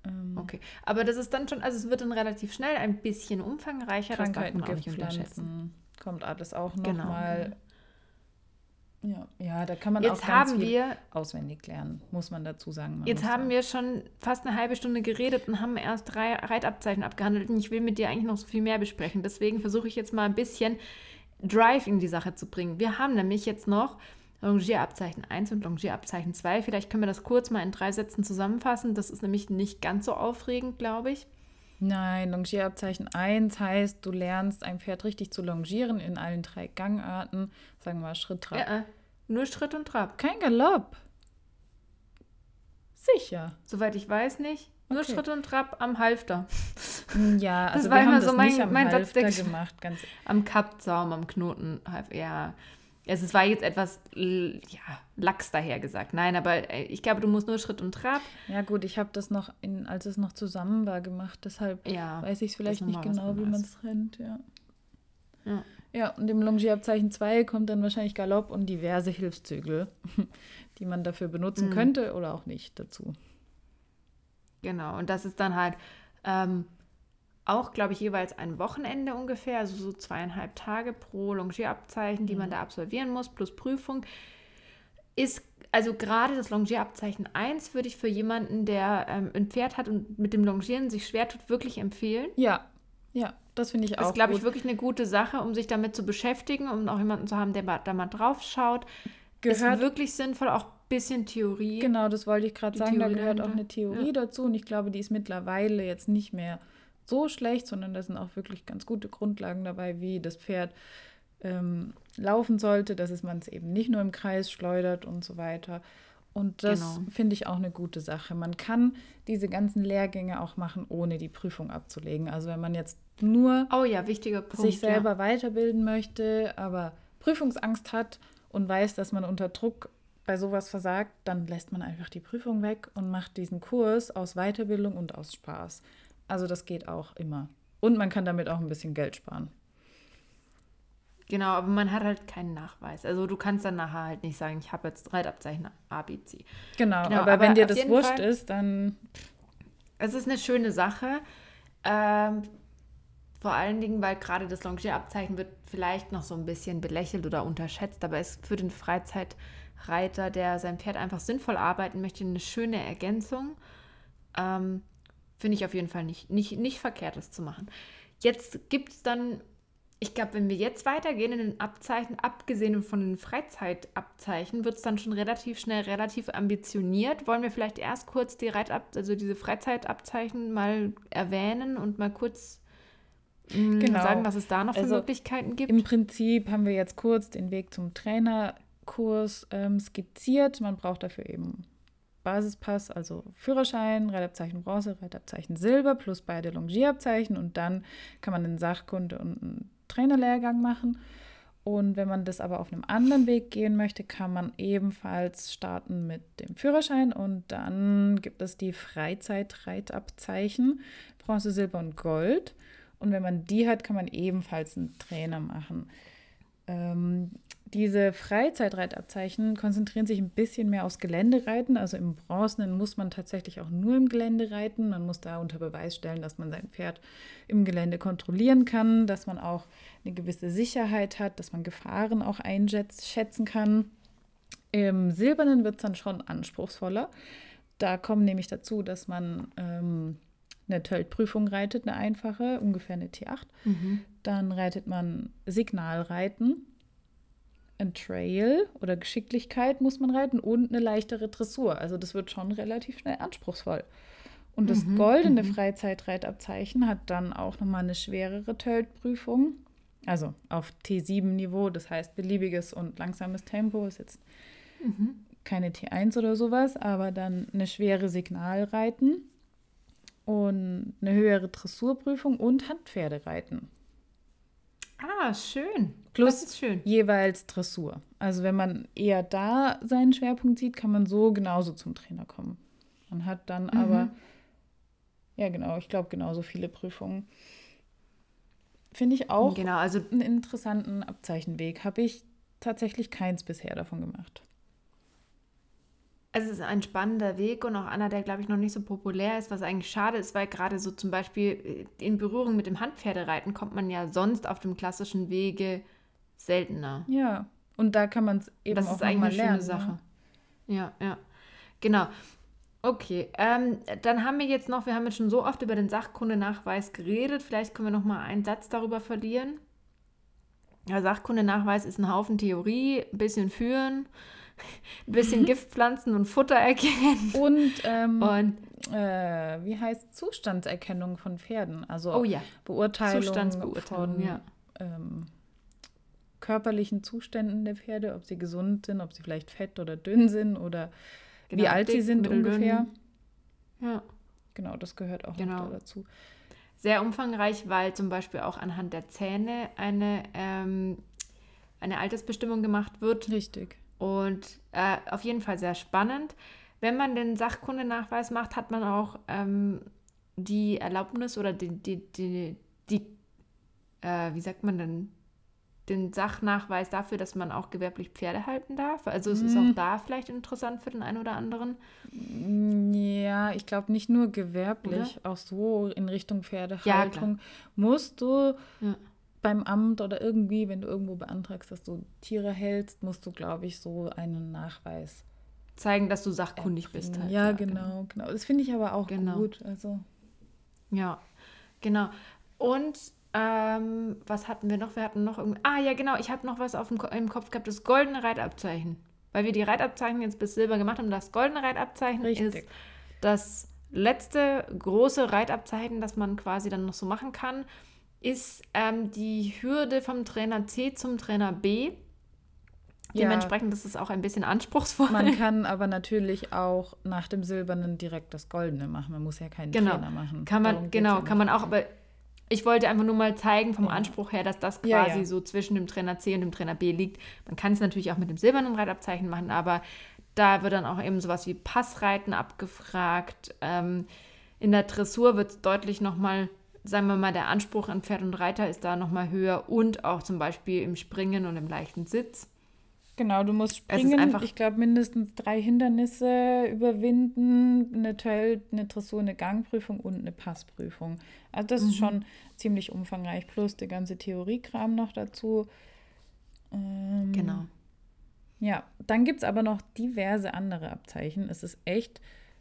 Ähm, okay, aber das ist dann schon, also es wird dann relativ schnell ein bisschen umfangreicher, das darf man auch nicht unterschätzen. Kommt alles auch noch genau. mal. Ja, ja, da kann man jetzt auch ganz haben viel wir, auswendig lernen, muss man dazu sagen. Man jetzt haben sagen. wir schon fast eine halbe Stunde geredet und haben erst drei Reitabzeichen abgehandelt und ich will mit dir eigentlich noch so viel mehr besprechen. Deswegen versuche ich jetzt mal ein bisschen Drive in die Sache zu bringen. Wir haben nämlich jetzt noch Longierabzeichen 1 und Longierabzeichen 2. Vielleicht können wir das kurz mal in drei Sätzen zusammenfassen. Das ist nämlich nicht ganz so aufregend, glaube ich. Nein, Longierabzeichen 1 heißt, du lernst ein Pferd richtig zu longieren in allen drei Gangarten. Sagen wir mal Schritt, Trab. Ja, äh, nur Schritt und Trab. Kein Galopp. Sicher. Soweit ich weiß nicht. Nur okay. Schritt und Trab am Halfter. Ja, also das war wir immer so mein, mein Satz gemacht. Ganz am Kappzaum, am Knoten. Ja, also es war jetzt etwas ja, lax daher gesagt. Nein, aber äh, ich glaube, du musst nur Schritt und Trab. Ja gut, ich habe das noch, in, als es noch zusammen war, gemacht. Deshalb ja, weiß ich es vielleicht nicht genau, wie man es trennt. Ja. ja. Ja, und im Longierabzeichen 2 kommt dann wahrscheinlich Galopp und diverse Hilfszügel, die man dafür benutzen mhm. könnte oder auch nicht dazu. Genau, und das ist dann halt ähm, auch, glaube ich, jeweils ein Wochenende ungefähr, also so zweieinhalb Tage pro Longierabzeichen, die mhm. man da absolvieren muss, plus Prüfung. Ist, also gerade das Longierabzeichen 1 würde ich für jemanden, der ähm, ein Pferd hat und mit dem Longieren sich schwer tut, wirklich empfehlen. Ja, ja, das finde ich auch. Das ist, glaube ich, wirklich eine gute Sache, um sich damit zu beschäftigen, um auch jemanden zu haben, der da mal drauf schaut. Gehört, ist wirklich sinnvoll, auch ein bisschen Theorie. Genau, das wollte ich gerade sagen. Theorie da gehört auch eine Theorie ja. dazu und ich glaube, die ist mittlerweile jetzt nicht mehr so schlecht, sondern da sind auch wirklich ganz gute Grundlagen dabei, wie das Pferd ähm, laufen sollte, dass es man es eben nicht nur im Kreis schleudert und so weiter. Und das genau. finde ich auch eine gute Sache. Man kann diese ganzen Lehrgänge auch machen, ohne die Prüfung abzulegen. Also wenn man jetzt nur oh ja, Punkt, sich selber ja. weiterbilden möchte, aber Prüfungsangst hat und weiß, dass man unter Druck bei sowas versagt, dann lässt man einfach die Prüfung weg und macht diesen Kurs aus Weiterbildung und aus Spaß. Also das geht auch immer. Und man kann damit auch ein bisschen Geld sparen. Genau, aber man hat halt keinen Nachweis. Also du kannst dann nachher halt nicht sagen, ich habe jetzt Reitabzeichen ABC. Genau, genau aber, aber, wenn dir das wurscht Fall, ist, dann. Es ist eine schöne Sache. Ähm, vor allen Dingen, weil gerade das Longierabzeichen wird vielleicht noch so ein bisschen belächelt oder unterschätzt, aber es ist für den Freizeitreiter, der sein Pferd einfach sinnvoll arbeiten möchte, eine schöne Ergänzung. Ähm, Finde ich auf jeden Fall nicht, nicht, nicht verkehrt, das zu machen. Jetzt gibt es dann, ich glaube, wenn wir jetzt weitergehen in den Abzeichen, abgesehen von den Freizeitabzeichen, wird es dann schon relativ schnell relativ ambitioniert. Wollen wir vielleicht erst kurz die Reitab also diese Freizeitabzeichen mal erwähnen und mal kurz mm, genau. sagen, was es da noch für also Möglichkeiten gibt? Im Prinzip haben wir jetzt kurz den Weg zum Trainerkurs ähm, skizziert. Man braucht dafür eben Basispass, also Führerschein, Reitabzeichen Bronze, Reitabzeichen Silber plus beide Longierabzeichen und dann kann man einen Sachkunde- und einen Trainerlehrgang machen. Und wenn man das aber auf einem anderen Weg gehen möchte, kann man ebenfalls starten mit dem Führerschein und dann gibt es die Freizeitreitabzeichen Bronze, Silber und Gold. Und wenn man die hat, kann man ebenfalls einen Trainer machen. Ähm, diese Freizeitreitabzeichen konzentrieren sich ein bisschen mehr aufs Geländereiten. Also im Bronzenen muss man tatsächlich auch nur im Gelände reiten. Man muss da unter Beweis stellen, dass man sein Pferd im Gelände kontrollieren kann, dass man auch eine gewisse Sicherheit hat, dass man Gefahren auch einschätzen kann. Im Silbernen wird es dann schon anspruchsvoller. Da kommt nämlich dazu, dass man ähm, eine Tölt-Prüfung reitet, eine einfache, ungefähr eine T8. Mhm. Dann reitet man Signalreiten ein Trail oder Geschicklichkeit muss man reiten und eine leichtere Dressur. Also das wird schon relativ schnell anspruchsvoll. Und das mhm, goldene mhm. Freizeitreitabzeichen hat dann auch nochmal eine schwerere Tölt-Prüfung. Also auf T7-Niveau, das heißt beliebiges und langsames Tempo, ist jetzt mhm. keine T1 oder sowas, aber dann eine schwere Signalreiten und eine höhere Dressurprüfung und Handpferdereiten. Ah, schön. Plus schön. jeweils Dressur. Also wenn man eher da seinen Schwerpunkt sieht, kann man so genauso zum Trainer kommen. Man hat dann mhm. aber, ja genau, ich glaube genauso viele Prüfungen. Finde ich auch genau, also einen interessanten Abzeichenweg. Habe ich tatsächlich keins bisher davon gemacht. Es ist ein spannender Weg und auch einer, der, glaube ich, noch nicht so populär ist, was eigentlich schade ist, weil gerade so zum Beispiel äh, in Berührung mit dem Handpferdereiten kommt man ja sonst auf dem klassischen Wege seltener. Ja, und da kann man es eben das auch ist eigentlich mal lernen. Das ist eine schöne Sache. Ne? Ja, ja. Genau. Okay, ähm, dann haben wir jetzt noch, wir haben jetzt schon so oft über den Sachkundenachweis geredet, vielleicht können wir noch mal einen Satz darüber verlieren. Der Sachkundenachweis ist ein Haufen Theorie, ein bisschen führen, ein bisschen mhm. Giftpflanzen und Futter erkennen. Und, ähm, und äh, wie heißt Zustandserkennung von Pferden? Also oh ja. Beurteilung von ja. ähm, körperlichen Zuständen der Pferde, ob sie gesund sind, ob sie vielleicht fett oder dünn sind oder genau, wie alt dick, sie sind ungefähr. Ja. Genau, das gehört auch genau. dazu. Sehr umfangreich, weil zum Beispiel auch anhand der Zähne eine, ähm, eine Altersbestimmung gemacht wird. Richtig. Und äh, auf jeden Fall sehr spannend. Wenn man den Sachkundenachweis macht, hat man auch ähm, die Erlaubnis oder die, die, die, die äh, wie sagt man denn, den Sachnachweis dafür, dass man auch gewerblich Pferde halten darf? Also es ist auch hm. da vielleicht interessant für den einen oder anderen. Ja, ich glaube nicht nur gewerblich, oder? auch so in Richtung Pferdehaltung ja, musst du ja. Beim Amt oder irgendwie, wenn du irgendwo beantragst, dass du Tiere hältst, musst du, glaube ich, so einen Nachweis zeigen, dass du sachkundig erbringen. bist. Halt. Ja, ja, genau, genau. genau. Das finde ich aber auch genau. gut. Also. Ja, genau. Und ähm, was hatten wir noch? Wir hatten noch irgendwie. Ah, ja, genau. Ich habe noch was auf dem, im Kopf gehabt: das goldene Reitabzeichen. Weil wir die Reitabzeichen jetzt bis Silber gemacht haben. Das goldene Reitabzeichen Richtig. ist das letzte große Reitabzeichen, das man quasi dann noch so machen kann, ist ähm, die Hürde vom Trainer C zum Trainer B. Dementsprechend ja. ist es auch ein bisschen anspruchsvoll. Man kann aber natürlich auch nach dem Silbernen direkt das Goldene machen. Man muss ja keinen genau. Trainer machen. Kann man, genau, kann man auch, aber ich wollte einfach nur mal zeigen vom ja. Anspruch her, dass das quasi so zwischen dem Trainer C und dem Trainer B liegt. Man kann es natürlich auch mit dem silbernen Reitabzeichen machen, aber da wird dann auch eben sowas wie Passreiten abgefragt. Ähm, in der Dressur wird es deutlich nochmal, sagen wir mal, der Anspruch an Pferd und Reiter ist da nochmal höher und auch zum Beispiel im Springen und im leichten Sitz. Genau, du musst springen. ich glaube, mindestens drei Hindernisse überwinden: eine Töll, eine Dressur, eine Gangprüfung und eine Passprüfung. Also, das mhm. ist schon ziemlich umfangreich. Plus der ganze Theoriekram noch dazu. Ähm, genau. Ja, dann gibt es aber noch diverse andere Abzeichen. Es ist echt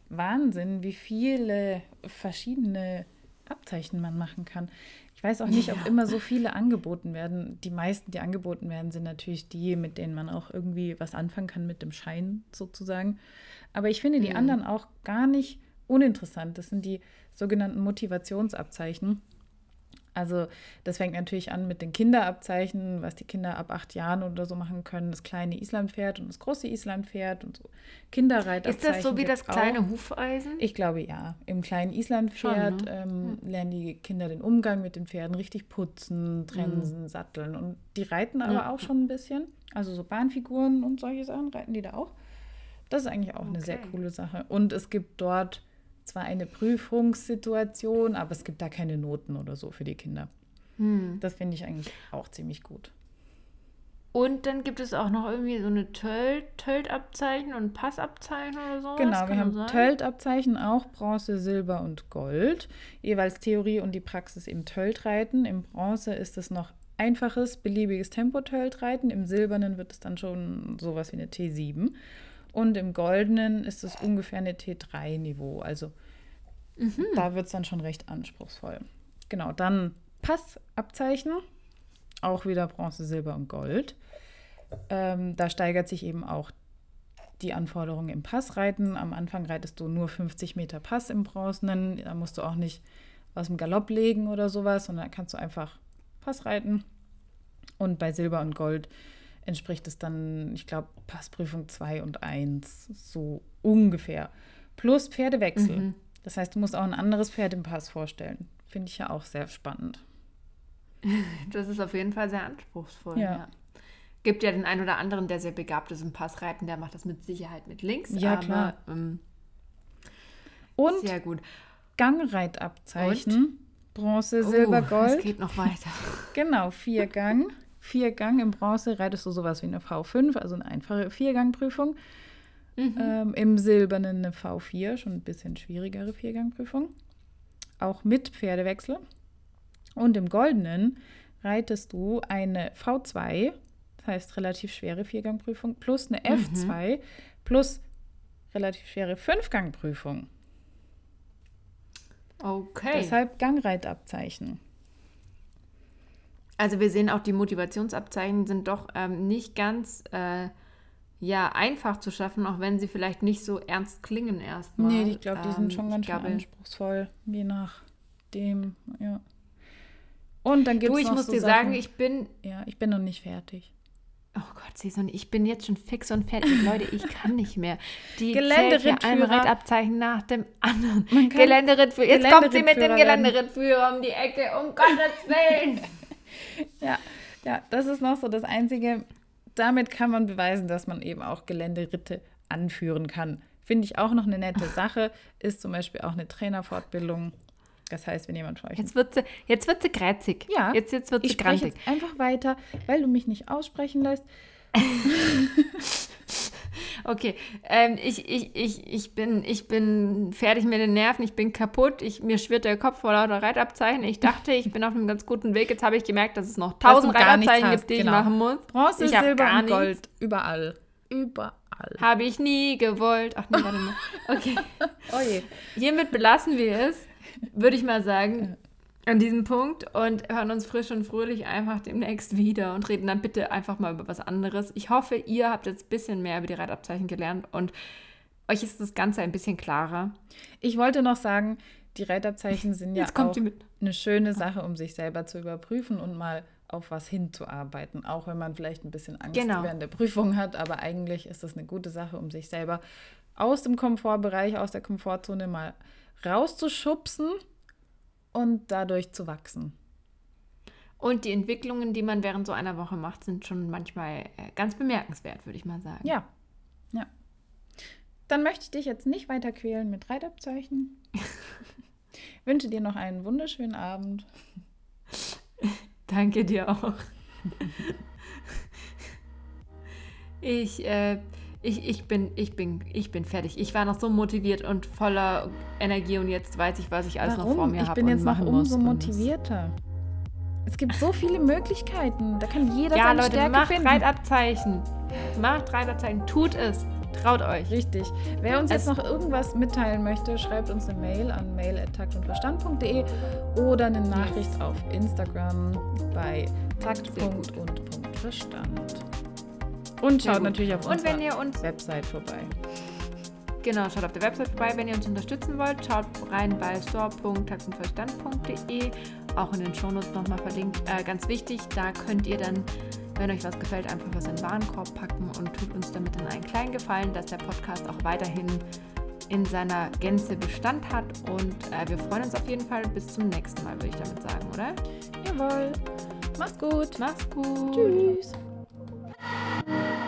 Wahnsinn, wie viele verschiedene Abzeichen man machen kann. Ich weiß auch nicht, ja. ob immer so viele angeboten werden. Die meisten, die angeboten werden, sind natürlich die, mit denen man auch irgendwie was anfangen kann mit dem Schein sozusagen. Aber ich finde die mhm. anderen auch gar nicht uninteressant. Das sind die sogenannten Motivationsabzeichen. Also das fängt natürlich an mit den Kinderabzeichen, was die Kinder ab acht Jahren oder so machen können. Das kleine Islandpferd und das große Islandpferd und so Kinderreitabzeichen. Ist das so wie das kleine auch. Hufeisen? Ich glaube ja. Im kleinen Islandpferd Schon, ne? ähm, ja. lernen die Kinder den Umgang mit den Pferden richtig putzen, trensen, mhm. satteln. Und die reiten aber ja. auch schon ein bisschen. Also so Bahnfiguren und solche Sachen reiten die da auch. Das ist eigentlich auch okay. eine sehr coole Sache. Und es gibt dort zwar eine Prüfungssituation, aber es gibt da keine Noten oder so für die Kinder. Hm. Das finde ich eigentlich auch ziemlich gut. Und dann gibt es auch noch irgendwie so eine Tölt-Abzeichen und Passabzeichen oder so. Genau, wir haben Tölt-Abzeichen auch Bronze, Silber und Gold. Jeweils Theorie und die Praxis im Töltreiten. Im Bronze ist es noch einfaches, beliebiges Tempo-Töltreiten. Im Silbernen wird es dann schon sowas wie eine T7. Und im Goldenen ist es ungefähr eine T3-Niveau. Also mhm. da wird es dann schon recht anspruchsvoll. Genau, dann Passabzeichen. Auch wieder Bronze, Silber und Gold. Ähm, da steigert sich eben auch die Anforderungen im Passreiten. Am Anfang reitest du nur 50 Meter Pass im Bronzenen. Da musst du auch nicht aus dem Galopp legen oder sowas, sondern kannst du einfach Pass reiten. Und bei Silber und Gold entspricht es dann, ich glaube, Passprüfung 2 und 1, so ungefähr. Plus Pferdewechsel. Mhm. Das heißt, du musst auch ein anderes Pferd im Pass vorstellen. Finde ich ja auch sehr spannend. Das ist auf jeden Fall sehr anspruchsvoll. Ja. ja. Gibt ja den einen oder anderen, der sehr begabt ist im Passreiten, der macht das mit Sicherheit mit links. Ja, aber, klar. Ähm, und sehr gut. Gangreitabzeichen. Und? Bronze, Silber, oh, Gold. Es geht noch weiter. genau, Viergang. Viergang im Bronze reitest du sowas wie eine V5, also eine einfache Viergangprüfung. Mhm. Ähm, Im Silbernen eine V4, schon ein bisschen schwierigere Viergangprüfung. Auch mit Pferdewechsel. Und im Goldenen reitest du eine V2, das heißt relativ schwere Viergangprüfung, plus eine F2, mhm. plus relativ schwere Fünfgangprüfung. Okay. Deshalb Gangreitabzeichen. Also wir sehen auch, die Motivationsabzeichen sind doch ähm, nicht ganz äh, ja, einfach zu schaffen, auch wenn sie vielleicht nicht so ernst klingen erstmal. Nee, ich glaube, die ähm, sind schon ganz schön anspruchsvoll, je nachdem, ja. Und dann gibt es Du, ich muss so dir Sachen, sagen, ich bin... Ja, ich bin noch nicht fertig. Oh Gott, Saison, ich bin jetzt schon fix und fertig. Leute, ich kann nicht mehr. Die Geländerittführer. ein Reitabzeichen nach dem anderen. Geländerittführer. Jetzt kommt sie mit dem Geländerittführer um die Ecke, um Gottes Willen. Ja, ja, das ist noch so das Einzige. Damit kann man beweisen, dass man eben auch Geländeritte anführen kann. Finde ich auch noch eine nette Sache. Ist zum Beispiel auch eine Trainerfortbildung. Das heißt, wenn jemand von euch. Jetzt wird sie, jetzt wird sie kreuzig. Ja, jetzt, jetzt wird sie ich jetzt einfach weiter, weil du mich nicht aussprechen lässt. okay, ähm, ich, ich, ich, ich, bin, ich bin fertig mit den Nerven, ich bin kaputt, ich, mir schwirrt der Kopf vor lauter Reitabzeichen. Ich dachte, ich bin auf einem ganz guten Weg. Jetzt habe ich gemerkt, dass es noch tausend Reitabzeichen gibt, die genau. ich machen muss. Bronze, ich Silber und Gold, überall. Überall. Habe ich nie gewollt. Ach nee, warte mal. Okay. oh je. Hiermit belassen wir es, würde ich mal sagen an diesem Punkt und hören uns frisch und fröhlich einfach demnächst wieder und reden dann bitte einfach mal über was anderes. Ich hoffe, ihr habt jetzt ein bisschen mehr über die Reitabzeichen gelernt und euch ist das Ganze ein bisschen klarer. Ich wollte noch sagen, die Reitabzeichen sind ja auch eine schöne Sache, um sich selber zu überprüfen und mal auf was hinzuarbeiten, auch wenn man vielleicht ein bisschen Angst genau. während der Prüfung hat, aber eigentlich ist das eine gute Sache, um sich selber aus dem Komfortbereich, aus der Komfortzone mal rauszuschubsen und dadurch zu wachsen. Und die Entwicklungen, die man während so einer Woche macht, sind schon manchmal äh, ganz bemerkenswert, würde ich mal sagen. Ja, ja. Dann möchte ich dich jetzt nicht weiter quälen mit Reitabzeichen. Wünsche dir noch einen wunderschönen Abend. Danke dir auch. ich äh, ich, ich, bin, ich, bin, ich bin fertig. Ich war noch so motiviert und voller Energie und jetzt weiß ich, was ich alles Warum? noch vor mir habe. Ich bin jetzt noch umso motivierter. Es gibt so viele Möglichkeiten. Da kann jeder ja, seine Leute, Stärke macht finden. Reitabzeichen. Macht Reitabzeichen. Tut es. Traut euch. Richtig. Wer uns es jetzt noch irgendwas mitteilen möchte, schreibt uns eine Mail an mail.taktundverstand.de oder eine Nachricht auf Instagram bei takt.und.verstand. Und schaut natürlich auf unserer Website vorbei. Genau, schaut auf der Website vorbei, wenn ihr uns unterstützen wollt. Schaut rein bei store.taxenverstand.de, auch in den Shownotes nochmal verlinkt. Äh, ganz wichtig, da könnt ihr dann, wenn euch was gefällt, einfach was in den Warenkorb packen und tut uns damit dann einen kleinen Gefallen, dass der Podcast auch weiterhin in seiner Gänze Bestand hat. Und äh, wir freuen uns auf jeden Fall. Bis zum nächsten Mal, würde ich damit sagen, oder? Jawohl. Macht's gut. Macht's gut. Tschüss. Thank you.